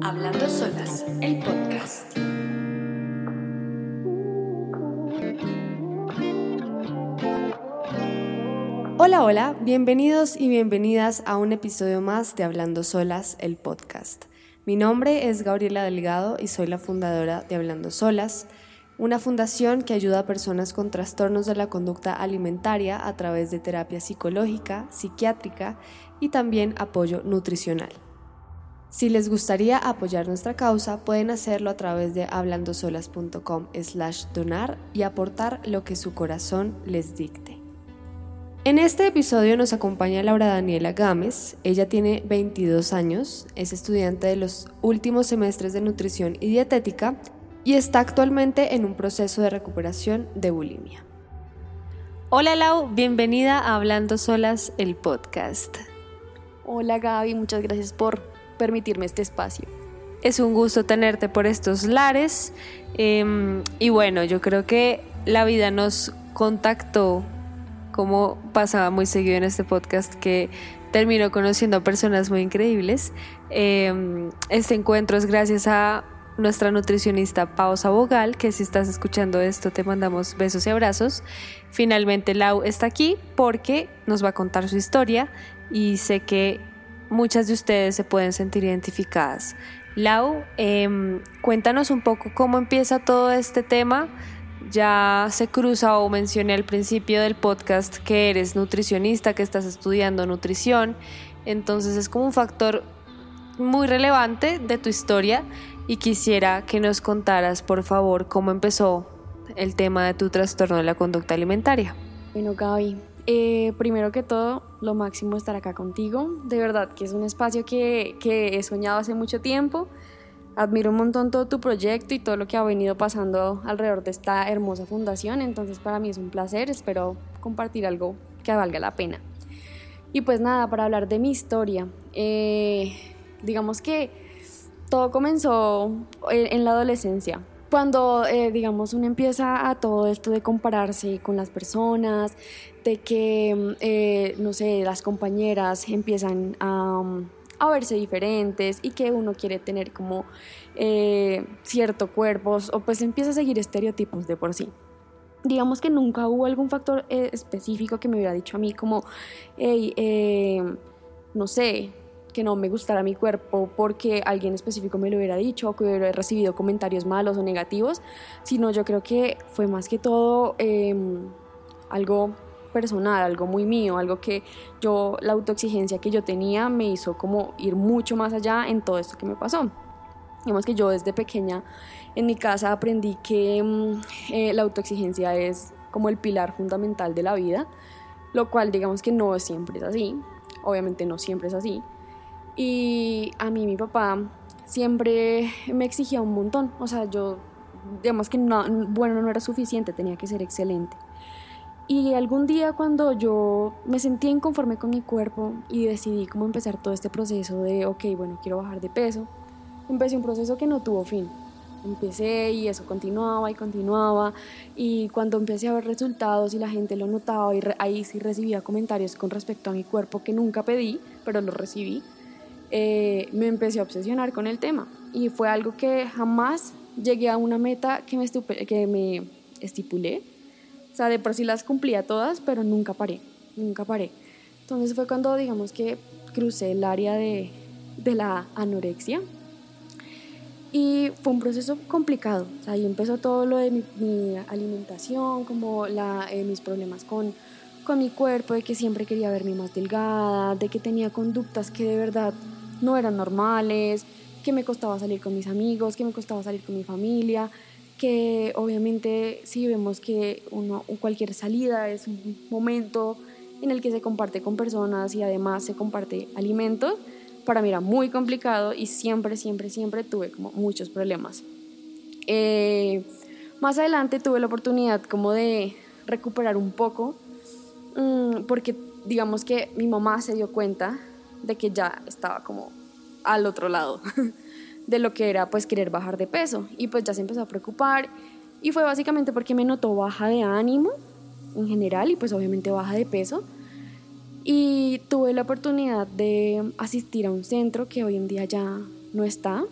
Hablando Solas, el podcast. Hola, hola, bienvenidos y bienvenidas a un episodio más de Hablando Solas, el podcast. Mi nombre es Gabriela Delgado y soy la fundadora de Hablando Solas, una fundación que ayuda a personas con trastornos de la conducta alimentaria a través de terapia psicológica, psiquiátrica y también apoyo nutricional. Si les gustaría apoyar nuestra causa, pueden hacerlo a través de hablandosolas.com slash donar y aportar lo que su corazón les dicte. En este episodio nos acompaña Laura Daniela Gámez. Ella tiene 22 años, es estudiante de los últimos semestres de nutrición y dietética y está actualmente en un proceso de recuperación de bulimia. Hola Lau, bienvenida a Hablando Solas, el podcast. Hola Gaby, muchas gracias por permitirme este espacio. Es un gusto tenerte por estos lares em, y bueno, yo creo que la vida nos contactó como pasaba muy seguido en este podcast que terminó conociendo a personas muy increíbles. Em, este encuentro es gracias a nuestra nutricionista Pausa Bogal, que si estás escuchando esto te mandamos besos y abrazos. Finalmente Lau está aquí porque nos va a contar su historia y sé que muchas de ustedes se pueden sentir identificadas. Lau, em, cuéntanos un poco cómo empieza todo este tema. Ya se cruza o mencioné al principio del podcast que eres nutricionista, que estás estudiando nutrición. Entonces es como un factor muy relevante de tu historia y quisiera que nos contaras, por favor, cómo empezó el tema de tu trastorno de la conducta alimentaria. Bueno, Gaby, eh, primero que todo, lo máximo estar acá contigo. De verdad que es un espacio que, que he soñado hace mucho tiempo. Admiro un montón todo tu proyecto y todo lo que ha venido pasando alrededor de esta hermosa fundación. Entonces para mí es un placer. Espero compartir algo que valga la pena. Y pues nada, para hablar de mi historia. Eh, digamos que todo comenzó en la adolescencia cuando, eh, digamos, uno empieza a todo esto de compararse con las personas, de que, eh, no sé, las compañeras empiezan a, a, verse diferentes y que uno quiere tener como eh, cierto cuerpo o pues empieza a seguir estereotipos de por sí. Digamos que nunca hubo algún factor específico que me hubiera dicho a mí como, hey, no sé, que no me gustara mi cuerpo porque alguien específico me lo hubiera dicho o que hubiera recibido comentarios malos o negativos, sino yo creo que fue más que todo em, algo personal, algo muy mío, algo que yo, la autoexigencia que yo tenía me hizo como ir mucho más allá en todo esto que me pasó. Digamos que yo desde pequeña en mi casa aprendí que em, eh, la autoexigencia es como el pilar fundamental de la vida, lo cual digamos que no siempre es así, obviamente no siempre es así, y a mí mi papá siempre me exigía un montón. O sea, yo, digamos que no, bueno no era suficiente, tenía que ser excelente. Y algún día cuando yo me sentí inconforme con mi cuerpo y decidí cómo empezar todo este proceso de, ok, bueno, quiero bajar de peso, empecé un proceso que no tuvo fin. Empecé y eso continuaba y continuaba y cuando empecé a ver resultados y la gente lo notaba y ahí sí recibía comentarios con respecto a mi cuerpo que nunca pedí, pero lo recibí, eh, me empecé a obsesionar con el tema y fue algo que jamás llegué a una meta que me, que me estipulé. Sea, de por sí las cumplía todas, pero nunca paré, nunca paré. Entonces fue cuando, digamos que crucé el área de, de la anorexia y fue un proceso complicado. O sea, ahí empezó todo lo de mi, alimentación, como la, eh, mis problemas con, con mi cuerpo, de que siempre quería verme más delgada, de que tenía conductas que de verdad no eran normales, que me costaba salir con mis amigos, que me costaba salir con mi familia, que obviamente si vemos que uno, cualquier salida es un momento en el que se comparte con personas y además se comparte alimentos, para mí era muy complicado y siempre, siempre, siempre tuve como muchos problemas. Eh, más adelante tuve la oportunidad como de recuperar un poco, mm, porque digamos que mi mamá se dio cuenta de que ya estaba como al otro lado de lo que era pues querer bajar de peso. Y pues ya se empezó a preocupar. Y fue básicamente porque me notó baja de ánimo en general y pues obviamente baja de peso. Y tuve la oportunidad de asistir a un centro que hoy en día ya no está,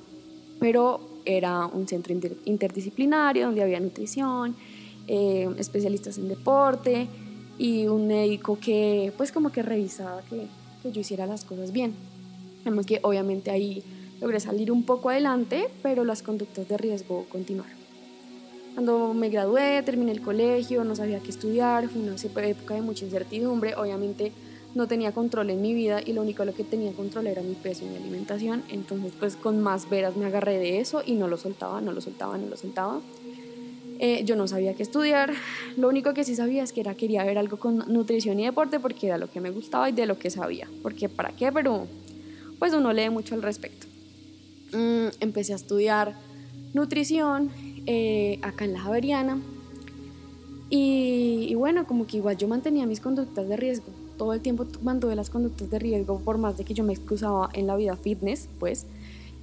pero era un centro interdisciplinario donde había nutrición, eh, especialistas en deporte y un médico que pues como que revisaba que, que yo hiciera las cosas bien. Además que obviamente ahí logré salir un poco adelante, pero las conductas de riesgo continuaron. Cuando me gradué, terminé el colegio, no sabía qué estudiar, fue una época de mucha incertidumbre, obviamente no tenía control en mi vida y lo único lo que tenía control era mi peso y mi alimentación, entonces pues con más veras me agarré de eso y no lo soltaba, no lo soltaba, no lo soltaba. Eh, yo no sabía qué estudiar, lo único que sí sabía es que era, quería ver algo con nutrición y deporte porque era lo que me gustaba y de lo que sabía, porque para qué, pero pues uno lee mucho al respecto. Mm, empecé a estudiar nutrición eh, acá en la Javeriana y, y bueno, como que igual yo mantenía mis conductas de riesgo, todo el tiempo mantuve las conductas de riesgo por más de que yo me excusaba en la vida fitness, pues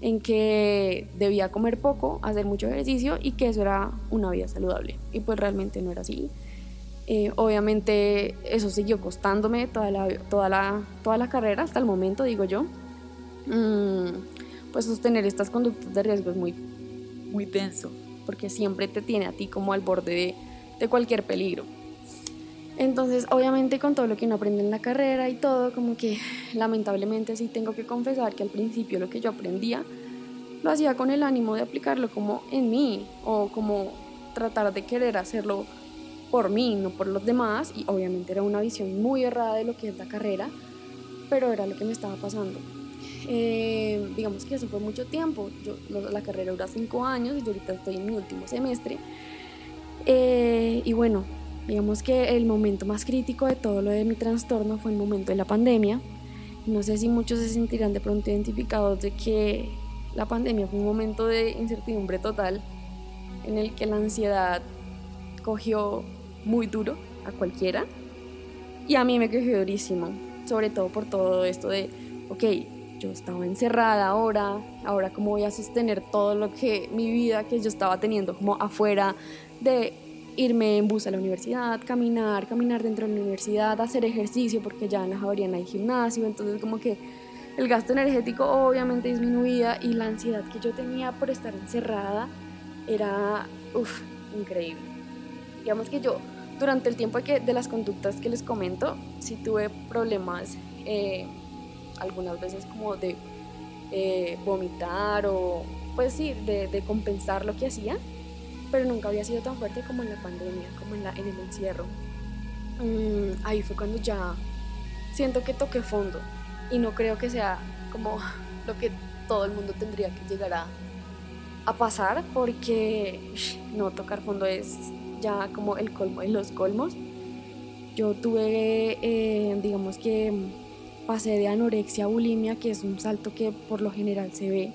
en que debía comer poco, hacer mucho ejercicio y que eso era una vida saludable. Y pues realmente no era así. Eh, obviamente eso siguió costándome toda la, toda, la, toda la carrera hasta el momento, digo yo. Mm, pues sostener estas conductas de riesgo es muy, muy denso, porque siempre te tiene a ti como al borde de, de cualquier peligro. Entonces, obviamente con todo lo que uno aprende en la carrera y todo, como que lamentablemente sí tengo que confesar que al principio lo que yo aprendía lo hacía con el ánimo de aplicarlo como en mí o como tratar de querer hacerlo por mí, no por los demás. Y obviamente era una visión muy errada de lo que es la carrera, pero era lo que me estaba pasando. Eh, digamos que eso fue mucho tiempo. Yo, la carrera dura cinco años y yo ahorita estoy en mi último semestre. Eh, y bueno, Digamos que el momento más crítico de todo lo de mi trastorno fue el momento de la pandemia. No sé si muchos se sentirán de pronto identificados de que la pandemia fue un momento de incertidumbre total en el que la ansiedad cogió muy duro a cualquiera y a mí me cogió durísimo, sobre todo por todo esto de, ok, yo estaba encerrada ahora, ahora cómo voy a sostener todo lo que mi vida que yo estaba teniendo como afuera de irme en bus a la universidad, caminar, caminar dentro de la universidad, hacer ejercicio, porque ya en la Javeriana hay gimnasio, entonces como que el gasto energético obviamente disminuía y la ansiedad que yo tenía por estar encerrada era uf, increíble. Digamos que yo durante el tiempo que, de las conductas que les comento, sí tuve problemas eh, algunas veces como de eh, vomitar o pues sí, de, de compensar lo que hacía pero nunca había sido tan fuerte como en la pandemia, como en, la, en el encierro. Mm, ahí fue cuando ya siento que toqué fondo y no creo que sea como lo que todo el mundo tendría que llegar a, a pasar porque no tocar fondo es ya como el colmo de los colmos. Yo tuve, eh, digamos que pasé de anorexia a bulimia, que es un salto que por lo general se ve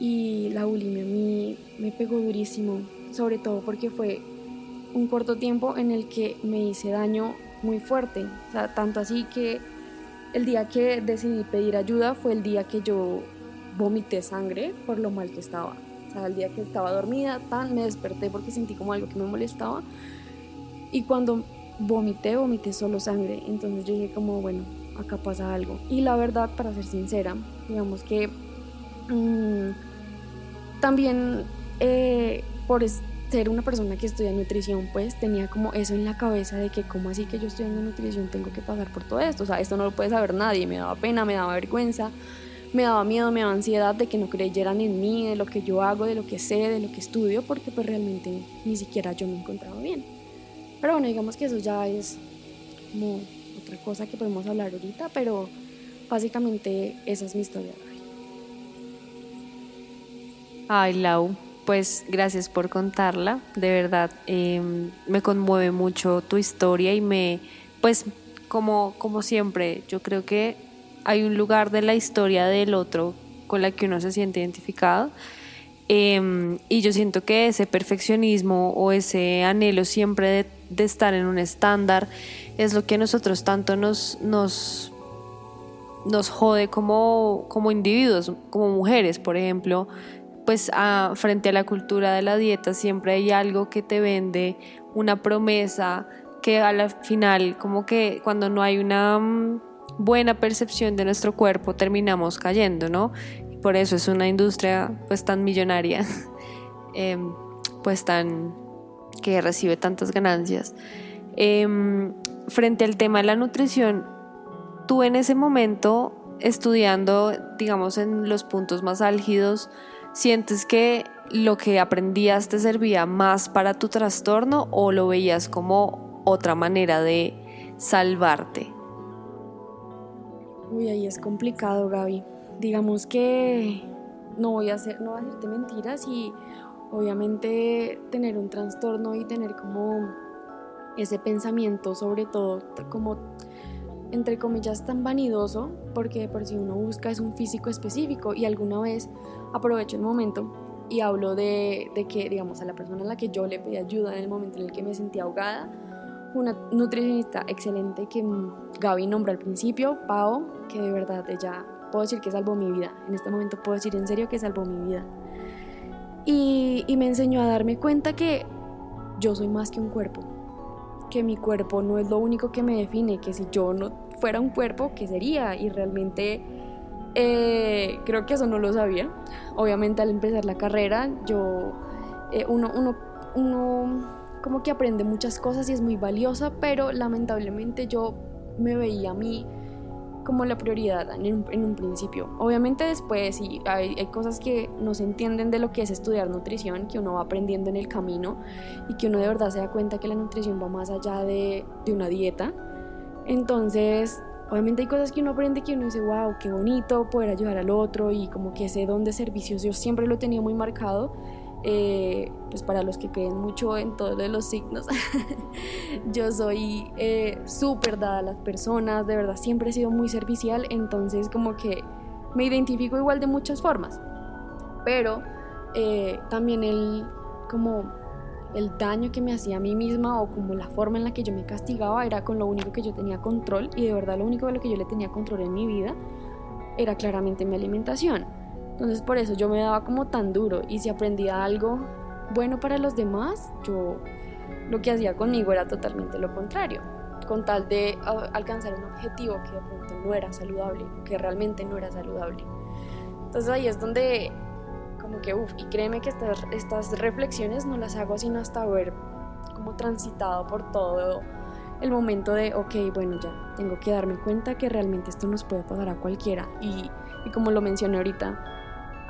y la bulimia a mí me pegó durísimo, sobre todo porque fue un corto tiempo en el que me hice daño muy fuerte, o sea, tanto así que el día que decidí pedir ayuda fue el día que yo vomité sangre por lo mal que estaba. O sea, el día que estaba dormida, tan me desperté porque sentí como algo que me molestaba. Y cuando vomité, vomité solo sangre. Entonces yo dije como, bueno, acá pasa algo. Y la verdad, para ser sincera, digamos que mmm, también eh, por ser una persona que estudia nutrición, pues tenía como eso en la cabeza de que como así que yo estudiando nutrición tengo que pasar por todo esto, o sea, esto no lo puede saber nadie, me daba pena, me daba vergüenza, me daba miedo, me daba ansiedad de que no creyeran en mí, de lo que yo hago, de lo que sé, de lo que estudio, porque pues realmente ni siquiera yo me encontraba bien. Pero bueno, digamos que eso ya es como otra cosa que podemos hablar ahorita, pero básicamente esa es mi historia. Ay, Lau, pues gracias por contarla. De verdad, em, me conmueve mucho tu historia y me, pues como, como siempre, yo creo que hay un lugar de la historia del otro con la que uno se siente identificado. Em, y yo siento que ese perfeccionismo o ese anhelo siempre de, de, estar en un estándar es lo que a nosotros tanto nos, nos, nos jode como, como individuos, como mujeres, por ejemplo pues frente a la cultura de la dieta siempre hay algo que te vende una promesa que a final como que cuando no hay una mm, buena percepción de nuestro cuerpo terminamos cayendo, ¿no? por eso es una industria pues tan millonaria, em, pues tan que recibe tantas ganancias. Em, frente al tema de la nutrición, tú en ese momento estudiando, digamos, en los puntos más álgidos, sientes que lo que aprendías te servía más para tu trastorno o lo veías como otra manera de salvarte? Uy, ahí es complicado, Gaby. Digamos que no voy a hacer, no voy a hacerte mentiras y obviamente tener un trastorno y tener como ese pensamiento, sobre todo como entre comillas tan vanidoso, porque por si uno busca es un físico específico y alguna vez aprovecho el momento y hablo de, de, que, digamos, a la persona a la que yo le pedí ayuda en el momento en el que me sentía ahogada, una nutricionista excelente que Gaby nombró al principio, Pau, que de verdad ella, puedo decir que salvó mi vida, en este momento puedo decir en serio que salvó mi vida. Y, me enseñó a darme cuenta que yo soy más que un cuerpo, que mi cuerpo no es lo único que me define, que si yo no fuera un cuerpo, ¿qué sería? Y realmente eh, creo que eso no lo sabía. Obviamente al empezar la carrera, yo, eh, uno, uno, uno como que aprende muchas cosas y es muy valiosa, pero lamentablemente yo me veía a mí como la prioridad en un, principio. Obviamente después sí, hay, hay, cosas que no se entienden de lo que es estudiar nutrición, que uno va aprendiendo en el camino y que uno de verdad se da cuenta que la nutrición va más allá de, de una dieta. Entonces, obviamente hay cosas que uno aprende que uno dice, wow, qué bonito poder ayudar al otro y como que ese don de servicios yo siempre lo tenía muy marcado eh, pues para los que creen mucho en todos los signos, yo soy eh, súper dada a las personas, de verdad siempre he sido muy servicial, entonces como que me identifico igual de muchas formas, pero eh, también el como el daño que me hacía a mí misma o como la forma en la que yo me castigaba era con lo único que yo tenía control y de verdad lo único de lo que yo le tenía control en mi vida era claramente mi alimentación. Entonces por eso yo me daba como tan duro y si aprendía algo bueno para los demás, yo lo que hacía conmigo era totalmente lo contrario, con tal de alcanzar un objetivo que de pronto no era saludable, que realmente no era saludable. Entonces ahí es donde como que, uff, y créeme que estas, estas reflexiones no las hago sino hasta haber como transitado por todo el momento de, ok, bueno, ya tengo que darme cuenta que realmente esto nos puede pasar a cualquiera. Y, y como lo mencioné ahorita,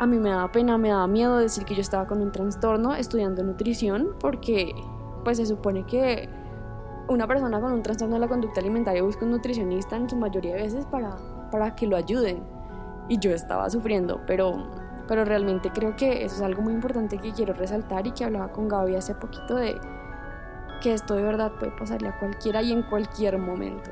a mí me daba pena, me daba miedo decir que yo estaba con un trastorno estudiando nutrición porque pues se supone que una persona con un trastorno de la conducta alimentaria busca un nutricionista en su mayoría de veces para, para que lo ayuden. Y yo estaba sufriendo, pero, pero realmente creo que eso es algo muy importante que quiero resaltar y que hablaba con Gaby hace poquito de que esto de verdad puede pasarle a cualquiera y en cualquier momento.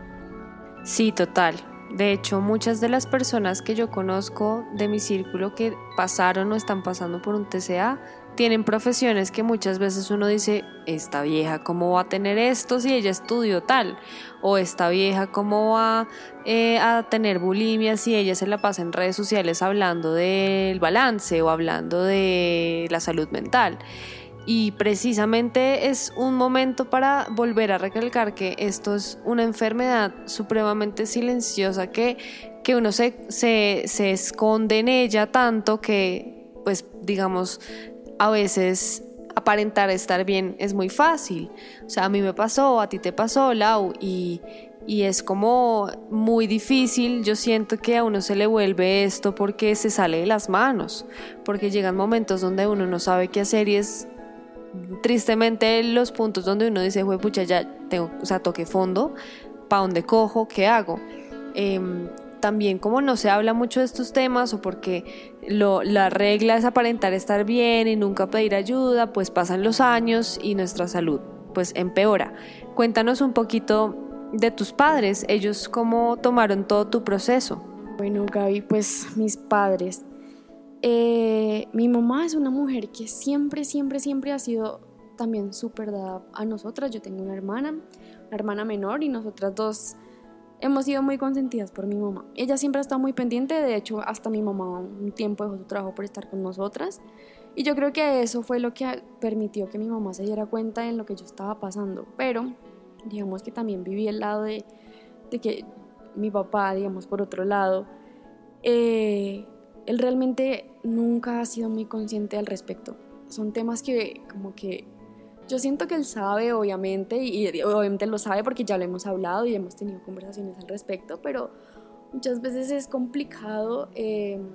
Sí, total. De hecho, muchas de las personas que yo conozco de mi círculo que pasaron o están pasando por un TCA tienen profesiones que muchas veces uno dice, esta vieja, ¿cómo va a tener esto si ella estudió tal? O esta vieja, ¿cómo va eh, a tener bulimia si ella se la pasa en redes sociales hablando del balance o hablando de la salud mental? Y precisamente es un momento para volver a recalcar que esto es una enfermedad supremamente silenciosa que, que uno se, se, se esconde en ella tanto que, pues, digamos, a veces aparentar estar bien es muy fácil. O sea, a mí me pasó, a ti te pasó, Lau, y, y es como muy difícil. Yo siento que a uno se le vuelve esto porque se sale de las manos, porque llegan momentos donde uno no sabe qué hacer y es tristemente los puntos donde uno dice, pucha, ya tengo, o sea, toqué fondo, ¿para dónde cojo? ¿Qué hago? Em, también como no se habla mucho de estos temas o porque la regla es aparentar estar bien y nunca pedir ayuda, pues pasan los años y nuestra salud pues empeora. Cuéntanos un poquito de tus padres, ellos cómo tomaron todo tu proceso. Bueno, Gaby, pues mis padres eh, mi mamá es una mujer que siempre, siempre, siempre ha sido también súper dada a nosotras. Yo tengo una hermana, una hermana menor y nosotras dos hemos sido muy consentidas por mi mamá. Ella siempre ha estado muy pendiente, de hecho hasta mi mamá un tiempo dejó su trabajo por estar con nosotras. Y yo creo que eso fue lo que permitió que mi mamá se diera cuenta en lo que yo estaba pasando. Pero digamos que también viví el lado de, de que mi papá, digamos, por otro lado, eh, él realmente nunca ha sido muy consciente al respecto. Son temas que como que yo siento que él sabe, obviamente, y obviamente lo sabe porque ya lo hemos hablado y hemos tenido conversaciones al respecto, pero muchas veces es complicado em,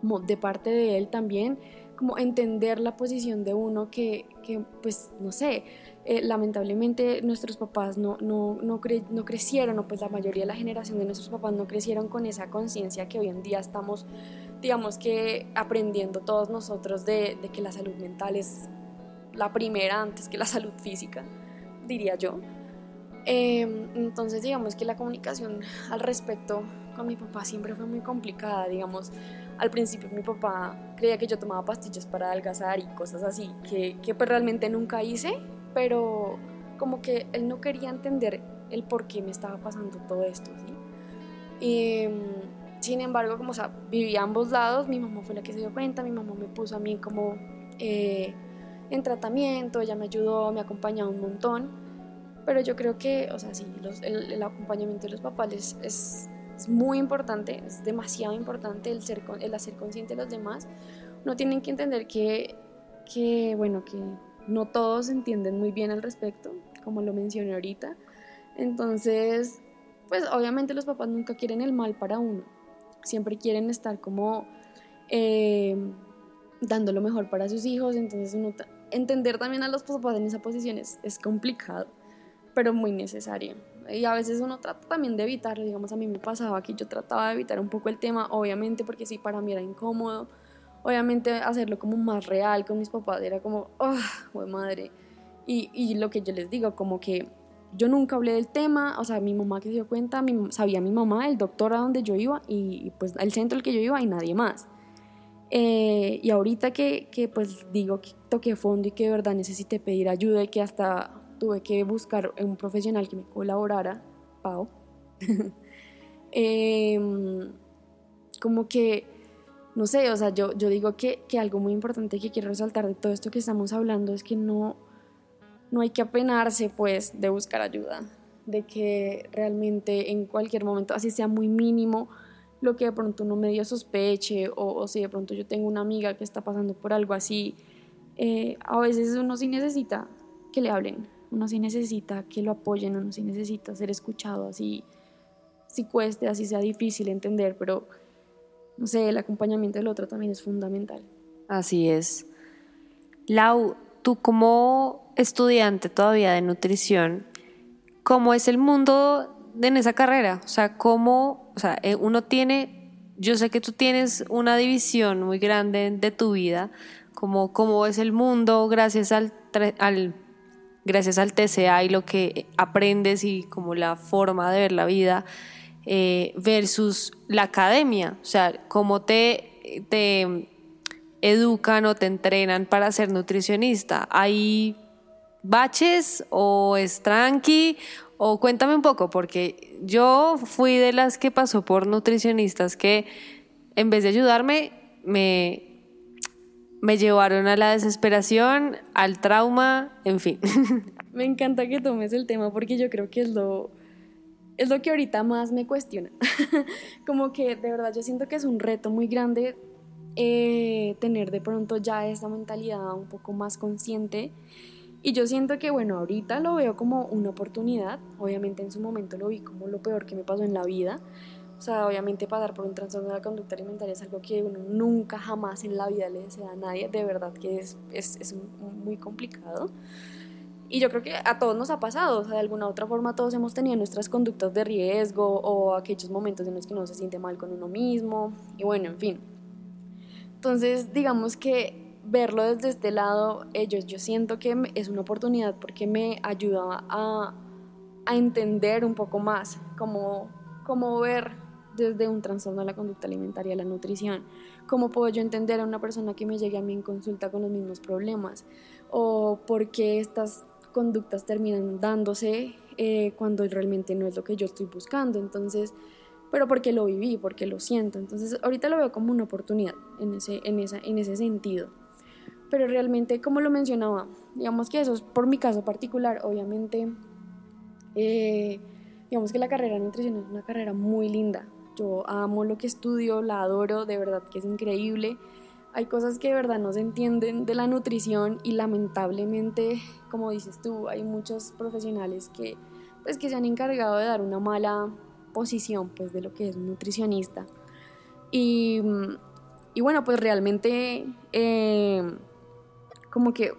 como de parte de él también, como entender la posición de uno que, que pues, no sé, eh, lamentablemente nuestros papás no, no, no, no, crecieron, o pues la mayoría de la generación de nuestros papás no crecieron con esa conciencia que hoy en día estamos, digamos que, aprendiendo todos nosotros de, de, que la salud mental es la primera antes que la salud física, diría yo. Em, entonces, digamos que la comunicación al respecto con mi papá siempre fue muy complicada, digamos. Al principio mi papá creía que yo tomaba pastillas para adelgazar y cosas así, que, que pues realmente nunca hice pero como que él no quería entender el por qué me estaba pasando todo esto, ¿sí? Y, sin embargo, como o sea, vivía a ambos lados, mi mamá fue la que se dio cuenta, mi mamá me puso a mí como eh, en tratamiento, ella me ayudó, me acompañó un montón, pero yo creo que, o sea, sí, el, acompañamiento de los papás es, es, muy importante, es demasiado importante el, ser, el hacer consciente de los demás. No tienen que entender que, que bueno, que no todos entienden muy bien al respecto, como lo mencioné ahorita. Entonces, pues obviamente los papás nunca quieren el mal para uno, siempre quieren estar como eh, dando lo mejor para sus hijos, entonces entender también a los papás en esa posición es, es complicado, pero muy necesario. Y a veces uno trata también de evitarlo, digamos, a mí me pasaba que yo trataba de evitar un poco el tema, obviamente porque sí, para mí era incómodo, obviamente hacerlo como más real con mis papás era como, oh, madre. Y, y, lo que yo les digo, como que yo nunca hablé del tema, o sea, mi mamá que se dio cuenta, sabía mi mamá, el doctor a donde yo iba y pues el centro al que yo iba y nadie más. Eh, y ahorita que, que, pues digo que toqué fondo y que de verdad necesité pedir ayuda y que hasta tuve que buscar un profesional que me colaborara, Pau, em, como que no sé, o sea, yo, yo digo que, que, algo muy importante que quiero resaltar de todo esto que estamos hablando es que no, no hay que apenarse pues de buscar ayuda, de que realmente en cualquier momento, así sea muy mínimo, lo que de pronto uno medio sospeche o, si de pronto yo tengo una amiga que está pasando por algo así, eh, a veces uno sí necesita que le hablen, uno sí necesita que lo apoyen, uno sí necesita ser escuchado, así, si cueste, así sea difícil entender, pero no sé, el acompañamiento del otro también es fundamental. Así es. Lau, tú como estudiante todavía de nutrición, ¿cómo es el mundo en esa carrera? O sea, ¿cómo, o sea, eh, uno tiene, yo sé que tú tienes una división muy grande de tu vida, como cómo es el mundo gracias al, al gracias al TCA y lo que aprendes y como la forma de ver la vida eh, versus la academia, o sea, cómo te, te educan o te entrenan para ser nutricionista. ¿Hay baches o es tranqui? O cuéntame un poco, porque yo fui de las que pasó por nutricionistas que en vez de ayudarme, me, me llevaron a la desesperación, al trauma, en fin. Me encanta que tomes el tema porque yo creo que es lo, es lo que ahorita más me cuestiona. como que de verdad yo siento que es un reto muy grande eh, tener de pronto ya esta mentalidad un poco más consciente. Y yo siento que, bueno, ahorita lo veo como una oportunidad. Obviamente en su momento lo vi como lo peor que me pasó en la vida. O sea, obviamente pasar por un trastorno de la conducta alimentaria es algo que uno nunca jamás en la vida le desea a nadie. De verdad que es, es, es muy complicado. Y yo creo que a todos nos ha pasado, o sea, de alguna u otra forma todos hemos tenido nuestras conductas de riesgo o aquellos momentos en los que uno se siente mal con uno mismo y bueno, en fin. Entonces, digamos que verlo desde este lado, ellos, yo siento que es una oportunidad porque me ayuda a, a entender un poco más cómo, cómo ver desde un trastorno de la conducta alimentaria la nutrición. ¿Cómo puedo yo entender a una persona que me llegue a mí en consulta con los mismos problemas? ¿O por qué estas conductas terminan dándose eh, cuando realmente no es lo que yo estoy buscando. Entonces, pero porque lo viví, porque lo siento. Entonces, ahorita lo veo como una oportunidad en ese, en esa, en ese sentido. Pero realmente, como lo mencionaba, digamos que eso es por mi caso particular, obviamente, eh, digamos que la carrera de nutrición es una carrera muy linda, Yo amo lo que estudio, la adoro, de verdad que es increíble. Hay cosas que de verdad no se entienden de la nutrición y lamentablemente, como dices tú, hay muchos profesionales que, pues, que se han encargado de dar una mala posición pues, de lo que es un nutricionista. Y, y bueno, pues realmente eh, como que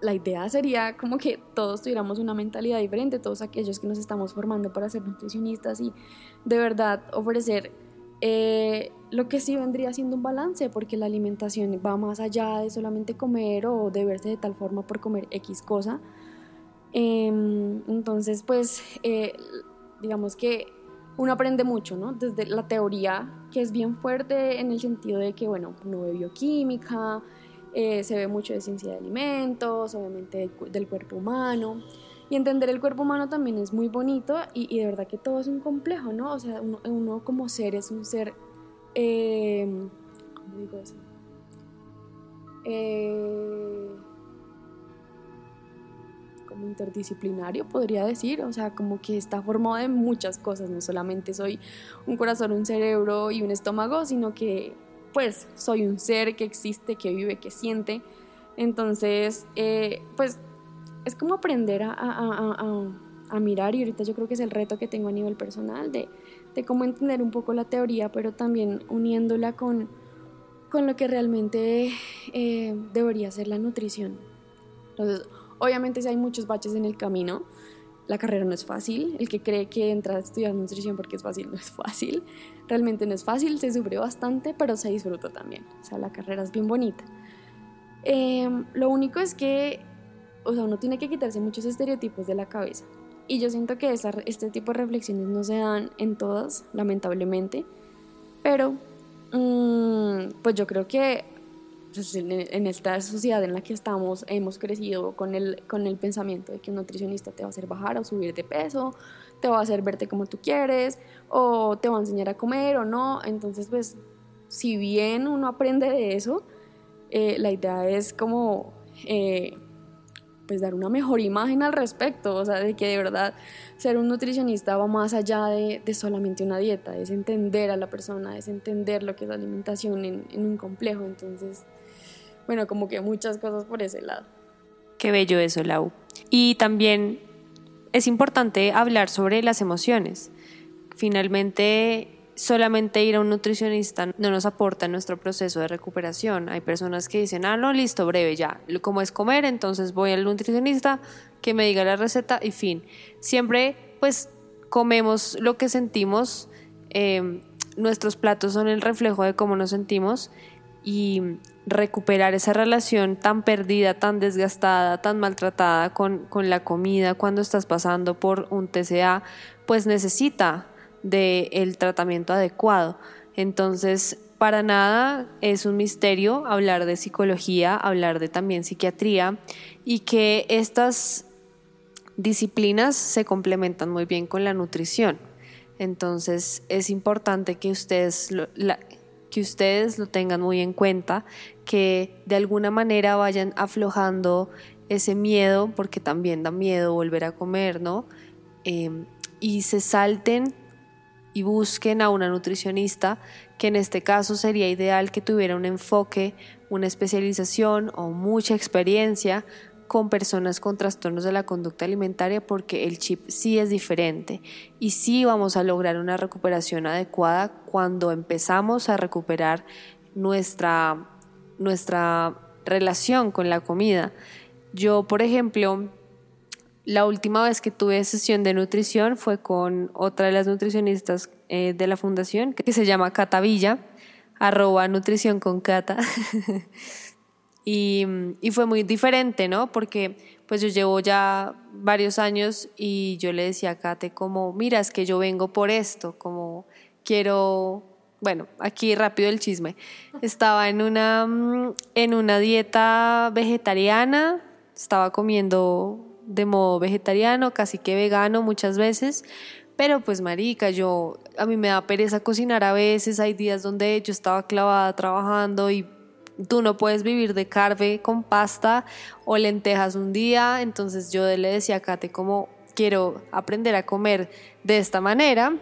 la idea sería como que todos tuviéramos una mentalidad diferente, todos aquellos que nos estamos formando para ser nutricionistas y de verdad ofrecer eh, lo que sí vendría siendo un balance, porque la alimentación va más allá de solamente comer o de verse de tal forma por comer X cosa. Em, entonces, pues, eh, digamos que uno aprende mucho, ¿no? Desde la teoría, que es bien fuerte en el sentido de que, bueno, uno ve bioquímica, eh, se ve mucho de ciencia de alimentos, obviamente del, cuerpo humano. Y entender el cuerpo humano también es muy bonito y, de verdad que todo es un complejo, ¿no? O sea, uno, como ser es un ser... Eh, ¿Cómo digo eso? Eh, como interdisciplinario, podría decir, o sea, como que está formado de muchas cosas, no solamente soy un corazón, un cerebro y un estómago, sino que pues soy un ser que existe, que vive, que siente. Entonces, eh, pues es como aprender a, mirar y ahorita yo creo que es el reto que tengo a nivel personal de, cómo entender un poco la teoría, pero también uniéndola con, con lo que realmente eh, debería ser la nutrición. Entonces, obviamente si hay muchos baches en el camino, la carrera no es fácil. El que cree que entra a estudiar nutrición porque es fácil, no es fácil. Realmente no es fácil, se sufre bastante, pero se disfruta también. O sea, la carrera es bien bonita. Em, lo único es que, o sea, uno tiene que quitarse muchos estereotipos de la cabeza. Y yo siento que este tipo de reflexiones no se dan en todas, lamentablemente. Pero, mm, pues yo creo que pues, en, esta sociedad en la que estamos hemos crecido con el, con el pensamiento de que un nutricionista te va a hacer bajar o subir de peso, te va a hacer verte como tú quieres, o te va a enseñar a comer o no. Entonces, pues, si bien uno aprende de eso, eh, la idea es como, eh, pues, dar una mejor imagen al respecto, o sea, de que de verdad ser un nutricionista va más allá de, solamente una dieta, es entender a la persona, es entender lo que es la alimentación en, en un complejo. Entonces, bueno, como que muchas cosas por ese lado. Qué bello eso, Lau. Y también es importante hablar sobre las emociones. Finalmente, solamente ir a un nutricionista no nos aporta en nuestro proceso de recuperación. Hay personas que dicen, ah, no, listo, breve, ya. Como es comer, entonces voy al nutricionista que me diga la receta y fin. Siempre, pues, comemos lo que sentimos. Eh, nuestros platos son el reflejo de cómo nos sentimos y recuperar esa relación tan perdida, tan desgastada, tan maltratada con, la comida cuando estás pasando por un TCA, pues necesita del tratamiento adecuado. Entonces, para nada es un misterio hablar de psicología, hablar de también psiquiatría y que estas disciplinas se complementan muy bien con la nutrición. Entonces es importante que ustedes la, que ustedes lo tengan muy en cuenta, que de alguna manera vayan aflojando ese miedo, porque también da miedo volver a comer, ¿no? Em, y se salten y busquen a una nutricionista, que en este caso sería ideal que tuviera un enfoque, una especialización o mucha experiencia con personas con trastornos de la conducta alimentaria porque el chip sí es diferente y sí vamos a lograr una recuperación adecuada cuando empezamos a recuperar nuestra, nuestra relación con la comida. Yo, por ejemplo, la última vez que tuve sesión de nutrición fue con otra de las nutricionistas eh, de la fundación que se llama Cata Villa, arroba nutrición con Cata. Y, fue muy diferente, ¿no? Porque pues yo llevo ya varios años y yo le decía a Kate como, mira, es que yo vengo por esto, como quiero, bueno, aquí rápido el chisme. Estaba en una, mm, en una dieta vegetariana, estaba comiendo de modo vegetariano, casi que vegano muchas veces, pero pues marica, yo a mí me da pereza cocinar a veces, hay días donde yo estaba clavada trabajando y tú no puedes vivir de carve con pasta o lentejas un día, entonces yo le decía a Kate como quiero aprender a comer de esta manera,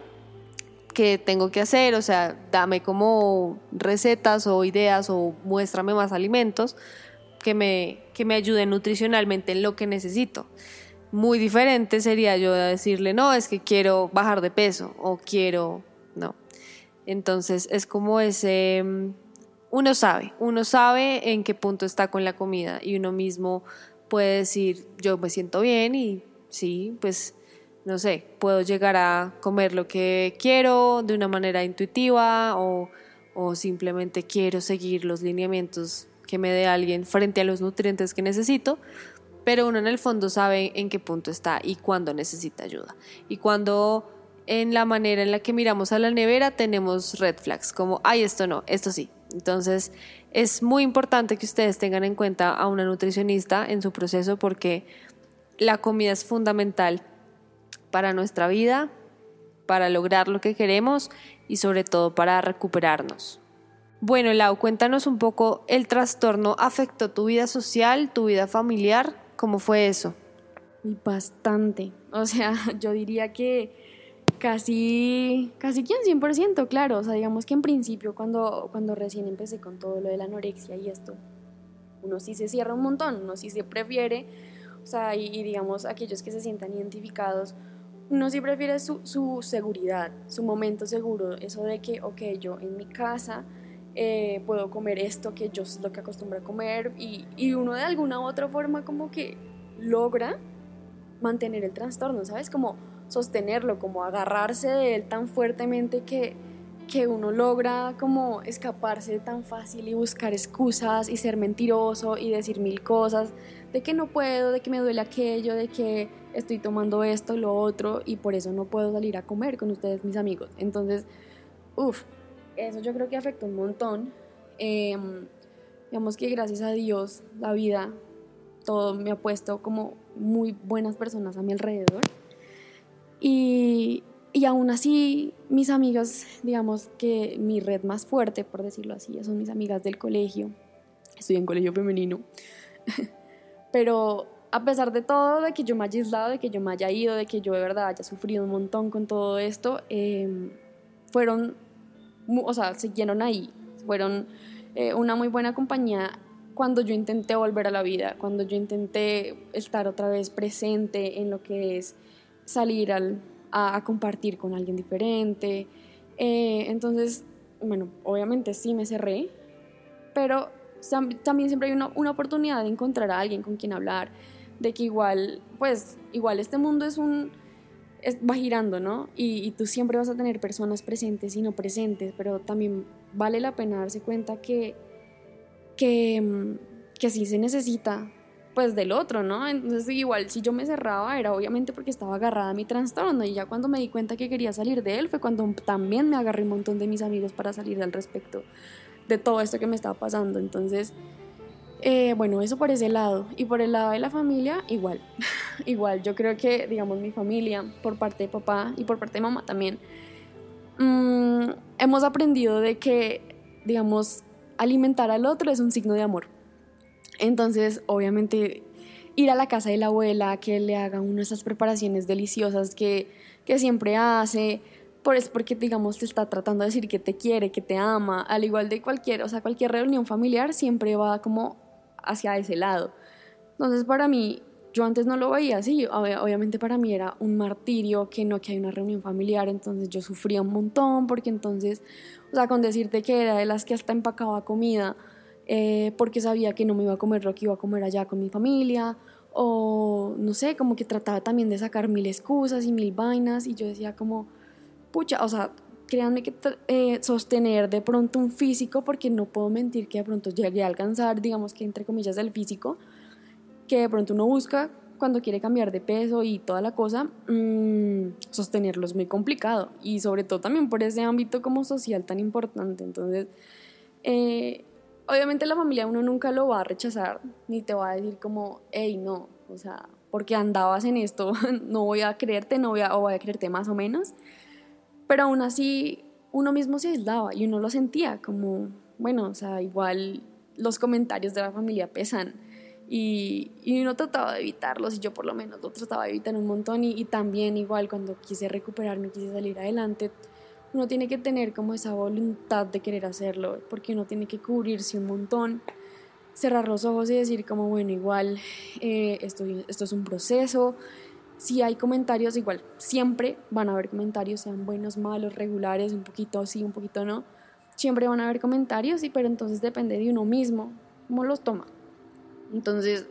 qué tengo que hacer, o sea, dame como recetas o ideas o muéstrame más alimentos que me, que me ayuden nutricionalmente en lo que necesito. Muy diferente sería yo decirle, no, es que quiero bajar de peso o quiero, no. Entonces es como ese, mm, uno sabe, uno sabe en qué punto está con la comida y uno mismo puede decir, yo me siento bien y sí, pues no sé, puedo llegar a comer lo que quiero de una manera intuitiva o, simplemente quiero seguir los lineamientos que me dé alguien frente a los nutrientes que necesito, pero uno en el fondo sabe en qué punto está y cuándo necesita ayuda. Y cuando en la manera en la que miramos a la nevera tenemos red flags, como, ay, esto no, esto sí. Entonces es muy importante que ustedes tengan en cuenta a una nutricionista en su proceso porque la comida es fundamental para nuestra vida, para lograr lo que queremos y sobre todo para recuperarnos. Bueno, Lau, cuéntanos un poco, ¿el trastorno afectó tu vida social, tu vida familiar? ¿Cómo fue eso? Bastante. O sea, yo diría que casi, casi que un 100%, claro. O sea, digamos que en principio, cuando, cuando recién empecé con todo lo de la anorexia y esto, uno sí se cierra un montón, uno sí se prefiere, o sea, y digamos, aquellos que se sientan identificados, uno sí prefiere su, su, seguridad, su momento seguro, eso de que, ok, yo en mi casa eh, puedo comer esto que yo es lo que acostumbro a comer y, y, uno de alguna u otra forma como que logra mantener el trastorno, ¿sabes? Como sostenerlo, como agarrarse de él tan fuertemente que, que uno logra como escaparse tan fácil y buscar excusas y ser mentiroso y decir mil cosas de que no puedo, de que me duele aquello, de que estoy tomando esto, lo otro, y por eso no puedo salir a comer con ustedes, mis amigos. Entonces, uff, eso yo creo que afectó un montón. Em, digamos que gracias a Dios, la vida, todo me ha puesto como muy buenas personas a mi alrededor. Y, y aún así, mis amigas, digamos que mi red más fuerte, por decirlo así, son mis amigas del colegio. Estoy en colegio femenino. Pero a pesar de todo, de que yo me haya aislado, de que yo me haya ido, de que yo de verdad haya sufrido un montón con todo esto, em, fueron, o sea, siguieron ahí, fueron eh, una muy buena compañía cuando yo intenté volver a la vida, cuando yo intenté estar otra vez presente en lo que es salir al, a, compartir con alguien diferente. Eh, entonces, bueno, obviamente sí me cerré, pero también siempre hay una, una oportunidad de encontrar a alguien con quien hablar, de que igual, pues, igual este mundo es un, va girando, ¿no? Y, tú siempre vas a tener personas presentes y no presentes, pero también vale la pena darse cuenta que, que, que sí se necesita, pues, del otro, ¿no? Entonces, igual, si yo me cerraba, era obviamente porque estaba agarrada a mi trastorno, y ya cuando me di cuenta que quería salir de él, fue cuando también me agarré un montón de mis amigos para salir al respecto de todo esto que me estaba pasando. Entonces, eh, bueno, eso por ese lado. Y por el lado de la familia, igual. igual, yo creo que, digamos, mi familia, por parte de papá y por parte de mamá también, mm, hemos aprendido de que, digamos, alimentar al otro es un signo de amor. Entonces, obviamente, ir a la casa de la abuela, que le haga una de esas preparaciones deliciosas que, que siempre hace, por es porque, digamos, te está tratando de decir que te quiere, que te ama, al igual de cualquier, o sea, cualquier reunión familiar siempre va como hacia ese lado. Entonces, para mí, yo antes no lo veía así, obviamente para mí era un martirio que no que hay una reunión familiar, entonces yo sufría un montón porque entonces, o sea, con decirte que era de las que hasta empacaba comida, eh, porque sabía que no me iba a comer lo que iba a comer allá con mi familia, o no sé, como que trataba también de sacar mil excusas y mil vainas, y yo decía como, pucha, o sea, créanme que eh, sostener de pronto un físico, porque no puedo mentir que de pronto llegué a alcanzar, digamos que entre comillas, el físico, que de pronto uno busca cuando quiere cambiar de peso y toda la cosa, mmm, sostenerlo es muy complicado y sobre todo también por ese ámbito como social tan importante. Entonces, eh, obviamente la familia uno nunca lo va a rechazar ni te va a decir como, hey, no, o sea, porque andabas en esto, no voy a creerte, no voy a, o voy a creerte más o menos. Pero aún así, uno mismo se aislaba y uno lo sentía como, bueno, o sea, igual los comentarios de la familia pesan. Y, y uno trataba de evitarlos y yo por lo menos lo trataba de evitar un montón y, también igual cuando quise recuperarme, quise salir adelante, uno tiene que tener como esa voluntad de querer hacerlo, porque uno tiene que cubrirse un montón, cerrar los ojos y decir como, bueno, igual eh, esto, esto es un proceso, si hay comentarios, igual siempre van a haber comentarios, sean buenos, malos, regulares, un poquito sí, un poquito no, siempre van a haber comentarios, y, pero entonces depende de uno mismo, cómo los toma. Entonces,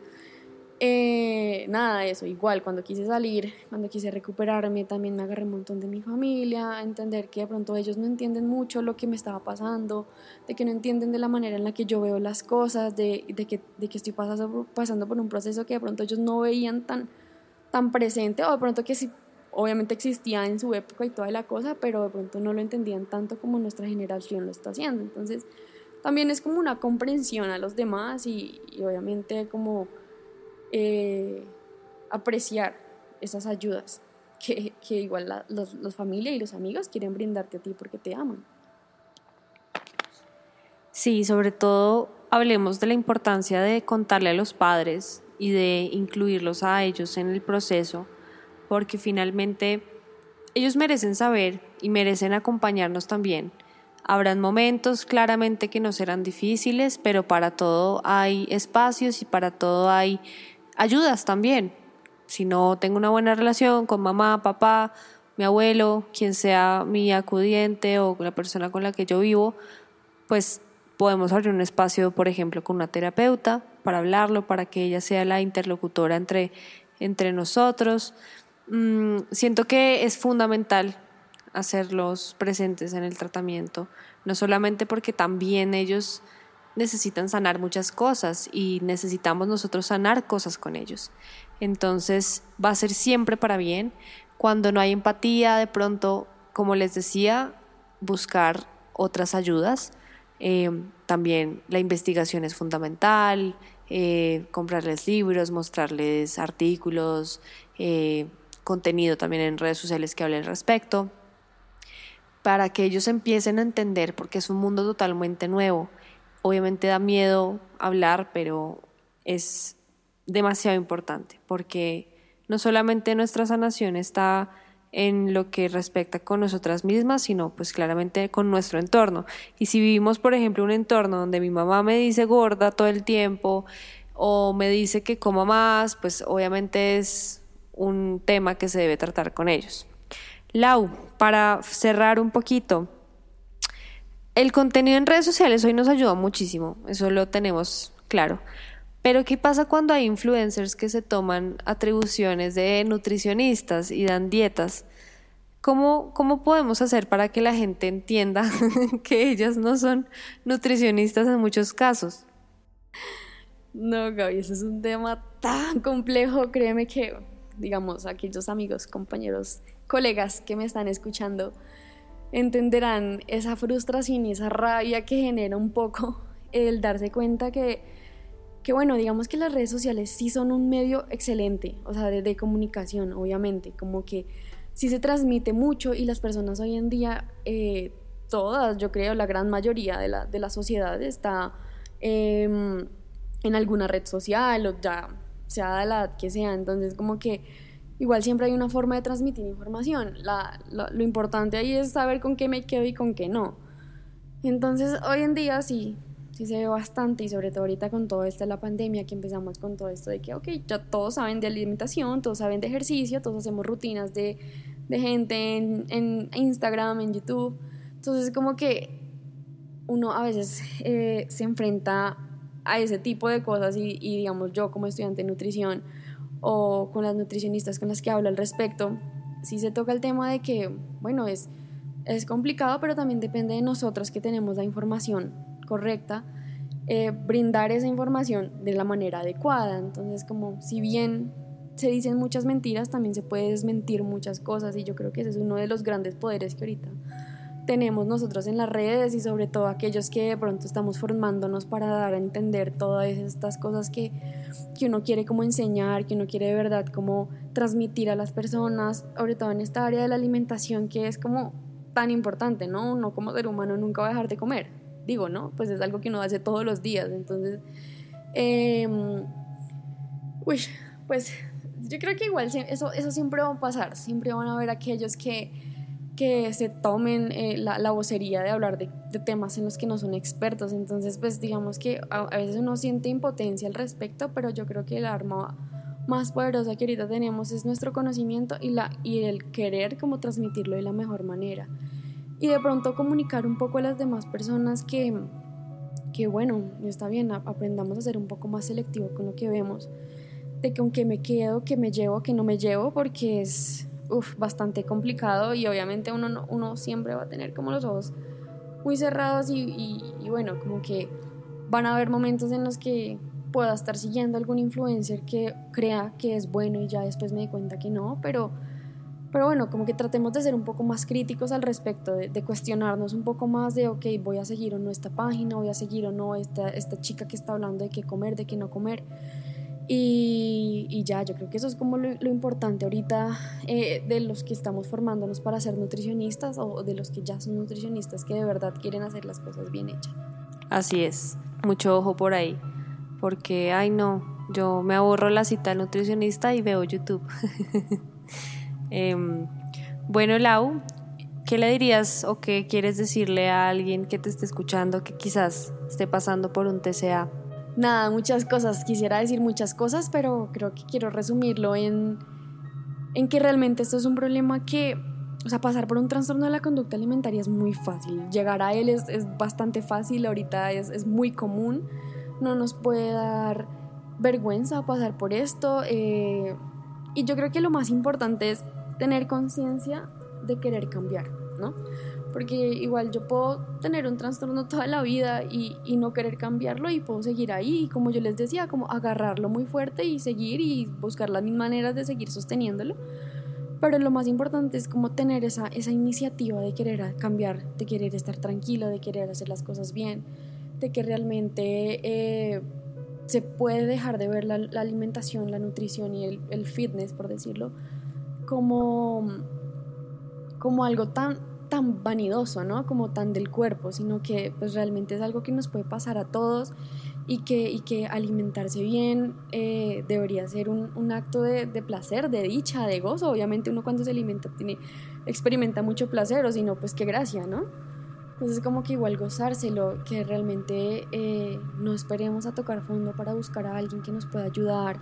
eh, nada, eso, igual cuando quise salir, cuando quise recuperarme, también me agarré un montón de mi familia, entender que de pronto ellos no entienden mucho lo que me estaba pasando, de que no entienden de la manera en la que yo veo las cosas, de, de, que, de que, estoy pasando, pasando por un proceso que de pronto ellos no veían tan, tan presente, o de pronto que sí, obviamente existía en su época y toda la cosa, pero de pronto no lo entendían tanto como nuestra generación lo está haciendo. Entonces, también es como una comprensión a los demás y, obviamente como eh, apreciar esas ayudas que, igual la, los, familia y los amigos quieren brindarte a ti porque te aman. Sí, sobre todo hablemos de la importancia de contarle a los padres y de incluirlos a ellos en el proceso, porque finalmente ellos merecen saber y merecen acompañarnos también. Habrán momentos claramente que no serán difíciles, pero para todo hay espacios y para todo hay ayudas también. Si no tengo una buena relación con mamá, papá, mi abuelo, quien sea mi acudiente o la persona con la que yo vivo, pues podemos abrir un espacio, por ejemplo, con una terapeuta para hablarlo, para que ella sea la interlocutora entre, entre nosotros. Mm, siento que es fundamental hacerlos presentes en el tratamiento, no solamente porque también ellos necesitan sanar muchas cosas y necesitamos nosotros sanar cosas con ellos. Entonces va a ser siempre para bien. Cuando no hay empatía, de pronto, como les decía, buscar otras ayudas. Eh, también la investigación es fundamental, eh, comprarles libros, mostrarles artículos, eh, contenido también en redes sociales que hablen al respecto, para que ellos empiecen a entender, porque es un mundo totalmente nuevo. Obviamente da miedo hablar, pero es demasiado importante porque no solamente nuestra sanación está en lo que respecta con nosotras mismas, sino pues claramente con nuestro entorno. Y si vivimos, por ejemplo, un entorno donde mi mamá me dice gorda todo el tiempo o me dice que coma más, pues obviamente es un tema que se debe tratar con ellos. Lau, para cerrar un poquito, el contenido en redes sociales hoy nos ayuda muchísimo, eso lo tenemos claro. Pero ¿qué pasa cuando hay influencers que se toman atribuciones de nutricionistas y dan dietas? ¿Cómo, cómo podemos hacer para que la gente entienda que ellas no son nutricionistas en muchos casos? No, Gaby, ese es un tema tan complejo. Créeme que, digamos, aquellos amigos, compañeros, colegas que me están escuchando, entenderán esa frustración y esa rabia que genera un poco el darse cuenta que, que bueno, digamos que las redes sociales sí son un medio excelente, o sea, de, comunicación, obviamente, como que sí se transmite mucho y las personas hoy en día, eh, todas, yo creo, la gran mayoría de la, de la sociedad está em, en alguna red social o ya sea de la edad que sea, entonces como que igual siempre hay una forma de transmitir información. lo importante ahí es saber con qué me quedo y con qué no. Entonces, hoy en día sí, sí se ve bastante y sobre todo ahorita con todo esto de la pandemia que empezamos con todo esto de que, ok, ya todos saben de alimentación, todos saben de ejercicio, todos hacemos rutinas de, gente en, Instagram, en YouTube. Entonces, como que uno a veces eh, se enfrenta a ese tipo de cosas y, y digamos yo como estudiante de nutrición, o con las nutricionistas con las que hablo al respecto, sí se toca el tema de que, bueno, es, es complicado, pero también depende de nosotros que tenemos la información correcta, eh, brindar esa información de la manera adecuada. Entonces, como si bien se dicen muchas mentiras, también se puede desmentir muchas cosas y yo creo que ese es uno de los grandes poderes que ahorita tenemos nosotros en las redes y sobre todo aquellos que de pronto estamos formándonos para dar a entender todas estas cosas que, que uno quiere como enseñar, que uno quiere de verdad como transmitir a las personas, sobre todo en esta área de la alimentación que es como tan importante, ¿no? Uno como ser humano nunca va a dejar de comer, digo, ¿no? Pues es algo que uno hace todos los días, entonces, em, uy, pues yo creo que igual eso, eso siempre va a pasar, siempre van a haber aquellos que que se tomen eh, la, vocería de hablar de, temas en los que no son expertos. Entonces, pues digamos que a, veces uno siente impotencia al respecto, pero yo creo que el arma más poderosa que ahorita tenemos es nuestro conocimiento y, la, y el querer como transmitirlo de la mejor manera. Y de pronto comunicar un poco a las demás personas que, que bueno, está bien, aprendamos a ser un poco más selectivo con lo que vemos, de que aunque me quedo, que me llevo, que no me llevo, porque es uf, bastante complicado y obviamente uno, uno siempre va a tener como los ojos muy cerrados y, y, bueno, como que van a haber momentos en los que pueda estar siguiendo algún influencer que crea que es bueno y ya después me di cuenta que no, pero, pero bueno, como que tratemos de ser un poco más críticos al respecto, de, de, cuestionarnos un poco más de, ok, voy a seguir o no esta página, voy a seguir o no esta, esta chica que está hablando de qué comer, de qué no comer. Y, ya, yo creo que eso es como lo, importante ahorita eh, de los que estamos formándonos para ser nutricionistas o de los que ya son nutricionistas que de verdad quieren hacer las cosas bien hechas. Así es, mucho ojo por ahí, porque, ay no, yo me ahorro la cita al nutricionista y veo YouTube. Em, bueno, Lau, ¿qué le dirías o qué quieres decirle a alguien que te esté escuchando que quizás esté pasando por un TCA? nada, muchas cosas. Quisiera decir muchas cosas, pero creo que quiero resumirlo en, en que realmente esto es un problema que, o sea, pasar por un trastorno de la conducta alimentaria es muy fácil. Llegar a él es, es bastante fácil, ahorita es, es, muy común. No nos puede dar vergüenza pasar por esto. Eh, y yo creo que lo más importante es tener conciencia de querer cambiar, ¿no? porque igual yo puedo tener un trastorno toda la vida y, y, no querer cambiarlo y puedo seguir ahí y como yo les decía, como agarrarlo muy fuerte y seguir y buscar las mismas maneras de seguir sosteniéndolo. Pero lo más importante es como tener esa, esa iniciativa de querer cambiar, de querer estar tranquilo, de querer hacer las cosas bien, de que realmente eh, se puede dejar de ver la, la alimentación, la nutrición y el, el, fitness, por decirlo, como, como algo tan, tan vanidoso, ¿no? Como tan del cuerpo, sino que pues realmente es algo que nos puede pasar a todos y que, y que alimentarse bien eh, debería ser un, un acto de, de, placer, de dicha, de gozo. Obviamente uno cuando se alimenta tiene, experimenta mucho placer, o si no, pues qué gracia, ¿no? Entonces como que igual gozárselo, que realmente eh, no esperemos a tocar fondo para buscar a alguien que nos pueda ayudar,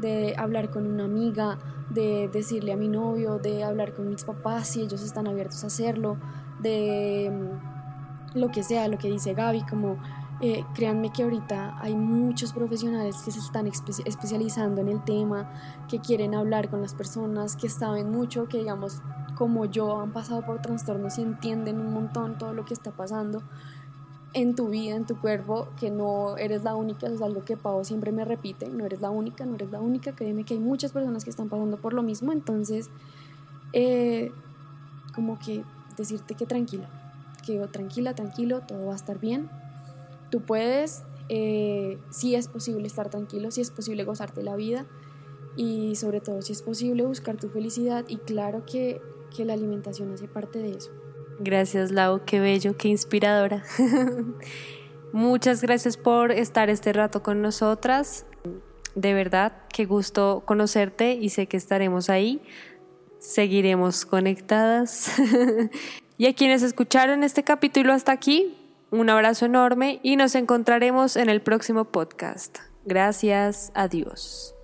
de hablar con una amiga, de decirle a mi novio, de hablar con mis papás si ellos están abiertos a hacerlo, de mm, lo que sea, lo que dice Gaby, como eh, créanme que ahorita hay muchos profesionales que se están especializando en el tema, que quieren hablar con las personas, que saben mucho, que digamos como yo han pasado por trastornos y entienden un montón todo lo que está pasando en tu vida, en tu cuerpo, que no eres la única, eso es algo que Pau siempre me repite, no eres la única, no eres la única, créeme que hay muchas personas que están pasando por lo mismo, entonces, eh, como que decirte que tranquila, que tranquila, tranquilo, todo va a estar bien, tú puedes, eh, si es posible estar tranquilo, si es posible gozarte la vida y sobre todo si es posible buscar tu felicidad y claro que, que la alimentación hace parte de eso. Gracias Lau, qué bello, qué inspiradora. Muchas gracias por estar este rato con nosotras. De verdad, qué gusto conocerte y sé que estaremos ahí. Seguiremos conectadas. y a quienes escucharon este capítulo hasta aquí, un abrazo enorme y nos encontraremos en el próximo podcast. Gracias, adiós.